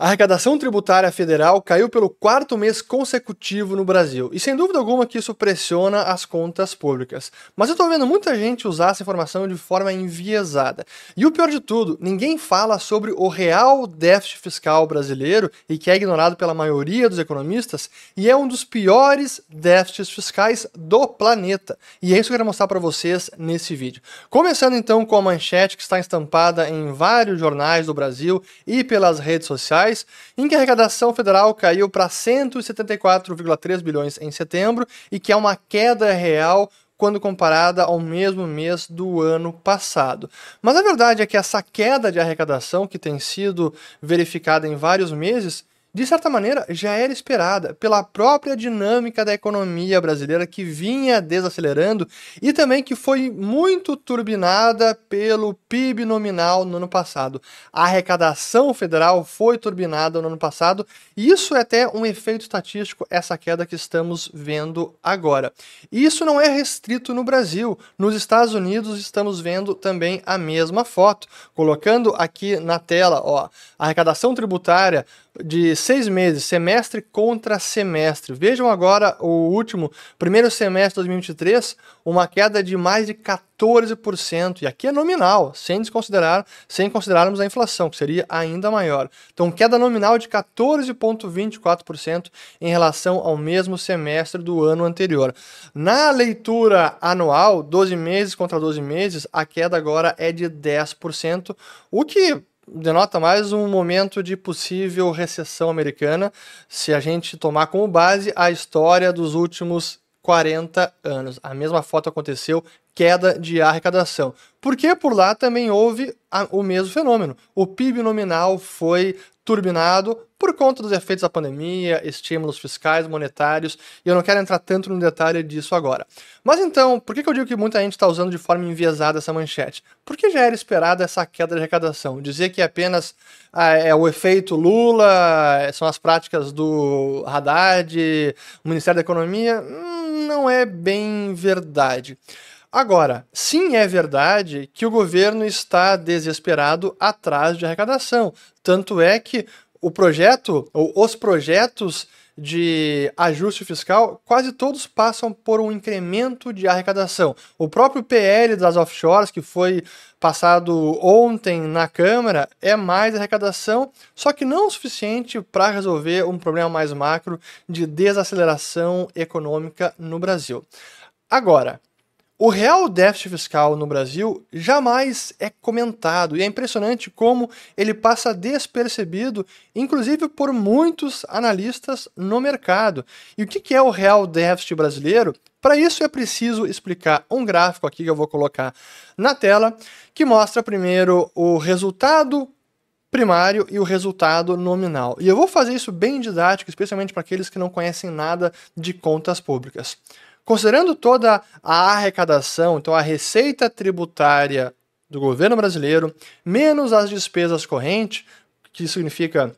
A arrecadação tributária federal caiu pelo quarto mês consecutivo no Brasil, e sem dúvida alguma que isso pressiona as contas públicas. Mas eu estou vendo muita gente usar essa informação de forma enviesada. E o pior de tudo, ninguém fala sobre o real déficit fiscal brasileiro e que é ignorado pela maioria dos economistas, e é um dos piores déficits fiscais do planeta. E é isso que eu quero mostrar para vocês nesse vídeo. Começando então com a manchete que está estampada em vários jornais do Brasil e pelas redes sociais reais, em que a arrecadação federal caiu para 174,3 bilhões em setembro e que é uma queda real quando comparada ao mesmo mês do ano passado. Mas a verdade é que essa queda de arrecadação que tem sido verificada em vários meses de certa maneira, já era esperada pela própria dinâmica da economia brasileira que vinha desacelerando e também que foi muito turbinada pelo PIB nominal no ano passado. A arrecadação federal foi turbinada no ano passado e isso é até um efeito estatístico, essa queda que estamos vendo agora. E isso não é restrito no Brasil. Nos Estados Unidos estamos vendo também a mesma foto. Colocando aqui na tela, ó, a arrecadação tributária de seis meses, semestre contra semestre. Vejam agora o último, primeiro semestre de 2023, uma queda de mais de 14%, e aqui é nominal, sem desconsiderar, sem considerarmos a inflação, que seria ainda maior. Então, queda nominal de 14,24% em relação ao mesmo semestre do ano anterior. Na leitura anual, 12 meses contra 12 meses, a queda agora é de 10%, o que denota mais um momento de possível recessão americana, se a gente tomar como base a história dos últimos 40 anos. A mesma foto aconteceu, queda de arrecadação. Porque por lá também houve a, o mesmo fenômeno. O PIB nominal foi turbinado por conta dos efeitos da pandemia, estímulos fiscais, monetários, e eu não quero entrar tanto no detalhe disso agora. Mas então, por que, eu digo que muita gente está usando de forma enviesada essa manchete? Porque já era esperada essa queda de arrecadação. Dizer que apenas ah, é o efeito Lula, são as práticas do Haddad, o Ministério da Economia, hum, não é bem verdade. Agora, sim é verdade que o governo está desesperado atrás de arrecadação. Tanto é que o projeto, ou os projetos de ajuste fiscal, quase todos passam por um incremento de arrecadação. O próprio PL das offshores, que foi passado ontem na Câmara, é mais arrecadação, só que não o suficiente para resolver um problema mais macro de desaceleração econômica no Brasil. Agora, o real déficit fiscal no Brasil jamais é comentado e é impressionante como ele passa despercebido, inclusive por muitos analistas no mercado. E o que é o real déficit brasileiro? Para isso é preciso explicar um gráfico aqui que eu vou colocar na tela, que mostra primeiro o resultado primário e o resultado nominal. E eu vou fazer isso bem didático, especialmente para aqueles que não conhecem nada de contas públicas. Considerando toda a arrecadação, então a receita tributária do governo brasileiro, menos as despesas correntes, que significa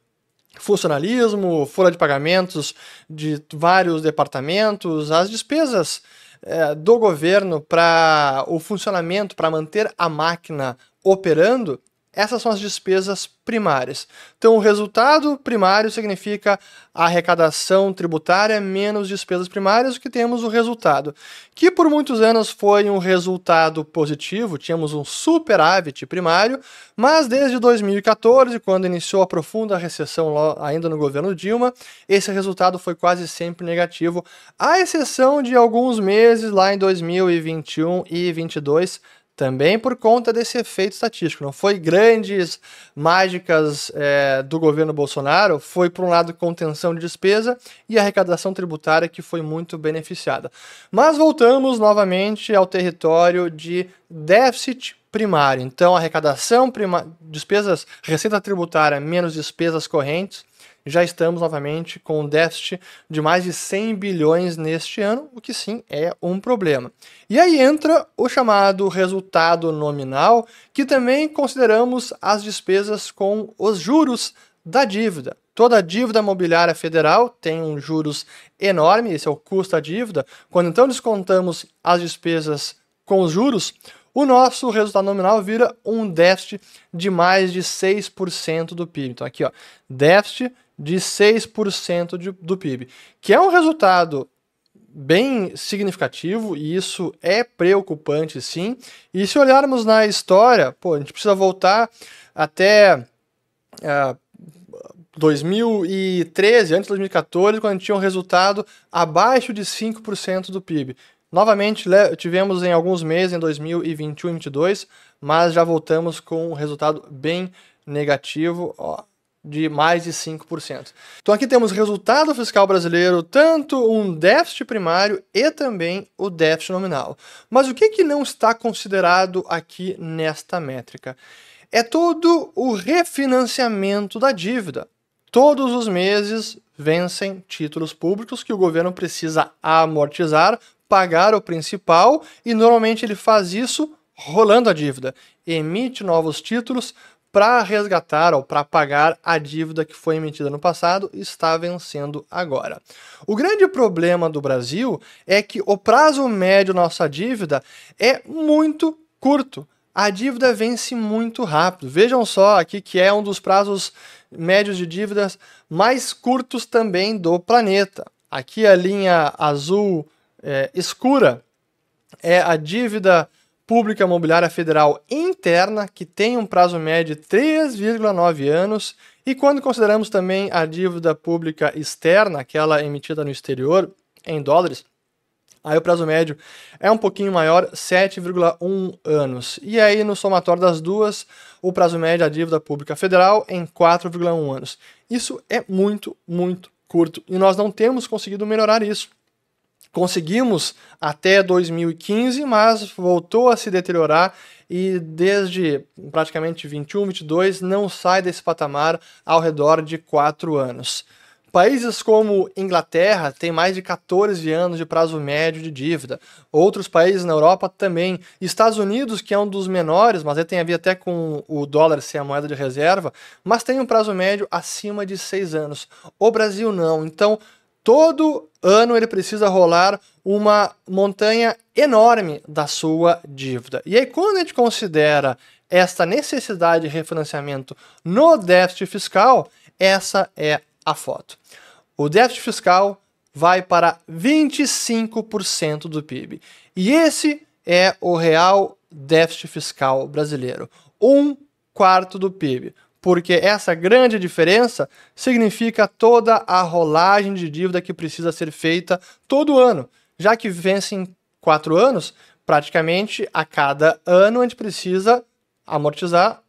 funcionalismo, folha de pagamentos de vários departamentos, as despesas é, do governo para o funcionamento, para manter a máquina operando, essas são as despesas primárias. Então, o resultado primário significa a arrecadação tributária menos despesas primárias, o que temos o resultado, que por muitos anos foi um resultado positivo, tínhamos um superávit primário, mas desde 2014, quando iniciou a profunda recessão ainda no governo Dilma, esse resultado foi quase sempre negativo, à exceção de alguns meses lá em 2021 e 2022 também por conta desse efeito estatístico. Não foi grandes mágicas é, do governo Bolsonaro, foi, por um lado, contenção de despesa e arrecadação tributária que foi muito beneficiada. Mas voltamos novamente ao território de déficit primário. Então, arrecadação, prima... despesas, receita tributária menos despesas correntes já estamos novamente com um déficit de mais de 100 bilhões neste ano, o que sim é um problema. E aí entra o chamado resultado nominal, que também consideramos as despesas com os juros da dívida. Toda a dívida mobiliária federal tem um juros enorme, esse é o custo da dívida. Quando então descontamos as despesas com os juros, o nosso resultado nominal vira um déficit de mais de 6% do PIB. Então aqui, ó, déficit de 6% de, do PIB, que é um resultado bem significativo e isso é preocupante sim. E se olharmos na história, pô, a gente precisa voltar até uh, 2013, antes de 2014, quando a gente tinha um resultado abaixo de 5% do PIB. Novamente, tivemos em alguns meses, em 2021 e 2022, mas já voltamos com um resultado bem negativo. Ó, de mais de 5%. Então aqui temos resultado fiscal brasileiro, tanto um déficit primário e também o déficit nominal. Mas o que, que não está considerado aqui nesta métrica? É todo o refinanciamento da dívida. Todos os meses vencem títulos públicos que o governo precisa amortizar, pagar o principal e normalmente ele faz isso rolando a dívida. Emite novos títulos, para resgatar ou para pagar a dívida que foi emitida no passado está vencendo agora. O grande problema do Brasil é que o prazo médio da nossa dívida é muito curto. A dívida vence muito rápido. Vejam só aqui que é um dos prazos médios de dívidas mais curtos também do planeta. Aqui a linha azul é, escura é a dívida Pública Imobiliária Federal interna, que tem um prazo médio de 3,9 anos, e quando consideramos também a dívida pública externa, aquela emitida no exterior, em dólares, aí o prazo médio é um pouquinho maior, 7,1 anos. E aí, no somatório das duas, o prazo médio da dívida pública federal em 4,1 anos. Isso é muito, muito curto, e nós não temos conseguido melhorar isso. Conseguimos até 2015, mas voltou a se deteriorar e desde praticamente 21, 22 não sai desse patamar ao redor de 4 anos. Países como Inglaterra têm mais de 14 anos de prazo médio de dívida. Outros países na Europa também. Estados Unidos, que é um dos menores, mas aí tem a ver até com o dólar ser a moeda de reserva, mas tem um prazo médio acima de 6 anos. O Brasil não. Então, todo ano ele precisa rolar uma montanha enorme da sua dívida. E aí, quando a gente considera esta necessidade de refinanciamento no déficit fiscal, essa é a foto. O déficit fiscal vai para 25% do PIB. E esse é o real déficit fiscal brasileiro. Um quarto do PIB porque essa grande diferença significa toda a rolagem de dívida que precisa ser feita todo ano, já que vence em quatro anos, praticamente a cada ano a gente precisa amortizar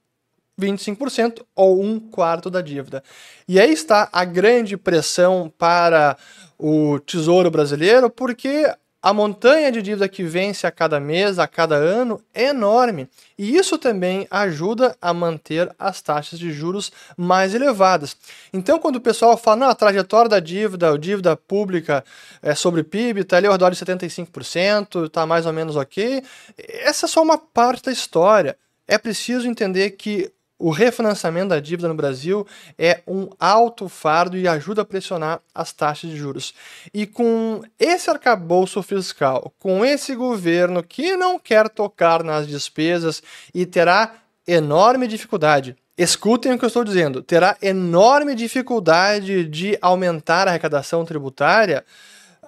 25% ou um quarto da dívida. E aí está a grande pressão para o Tesouro Brasileiro, porque a montanha de dívida que vence a cada mês, a cada ano, é enorme. E isso também ajuda a manter as taxas de juros mais elevadas. Então, quando o pessoal fala, não, a trajetória da dívida, a dívida pública é, sobre PIB está ali ao redor de 75%, está mais ou menos ok, essa é só uma parte da história. É preciso entender que o refinanciamento da dívida no Brasil é um alto fardo e ajuda a pressionar as taxas de juros. E com esse arcabouço fiscal, com esse governo que não quer tocar nas despesas e terá enorme dificuldade Escutem o que eu estou dizendo. Terá enorme dificuldade de aumentar a arrecadação tributária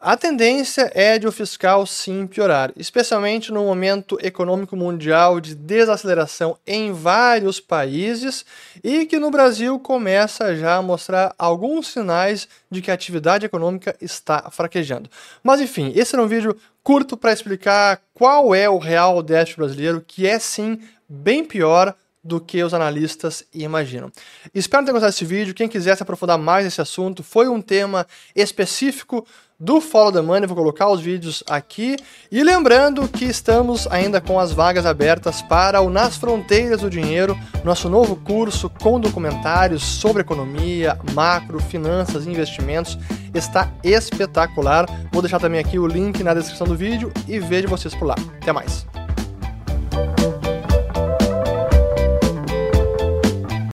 a tendência é de o fiscal sim piorar, especialmente no momento econômico mundial de desaceleração em vários países e que no Brasil começa já a mostrar alguns sinais de que a atividade econômica está fraquejando. Mas enfim, esse era um vídeo curto para explicar qual é o real déficit brasileiro, que é sim bem pior do que os analistas imaginam. Espero ter gostado desse vídeo. Quem quiser se aprofundar mais nesse assunto, foi um tema específico do Follow the Money, vou colocar os vídeos aqui. E lembrando que estamos ainda com as vagas abertas para o Nas Fronteiras do Dinheiro, nosso novo curso com documentários sobre economia, macro, finanças e investimentos. Está espetacular. Vou deixar também aqui o link na descrição do vídeo e vejo vocês por lá. Até mais.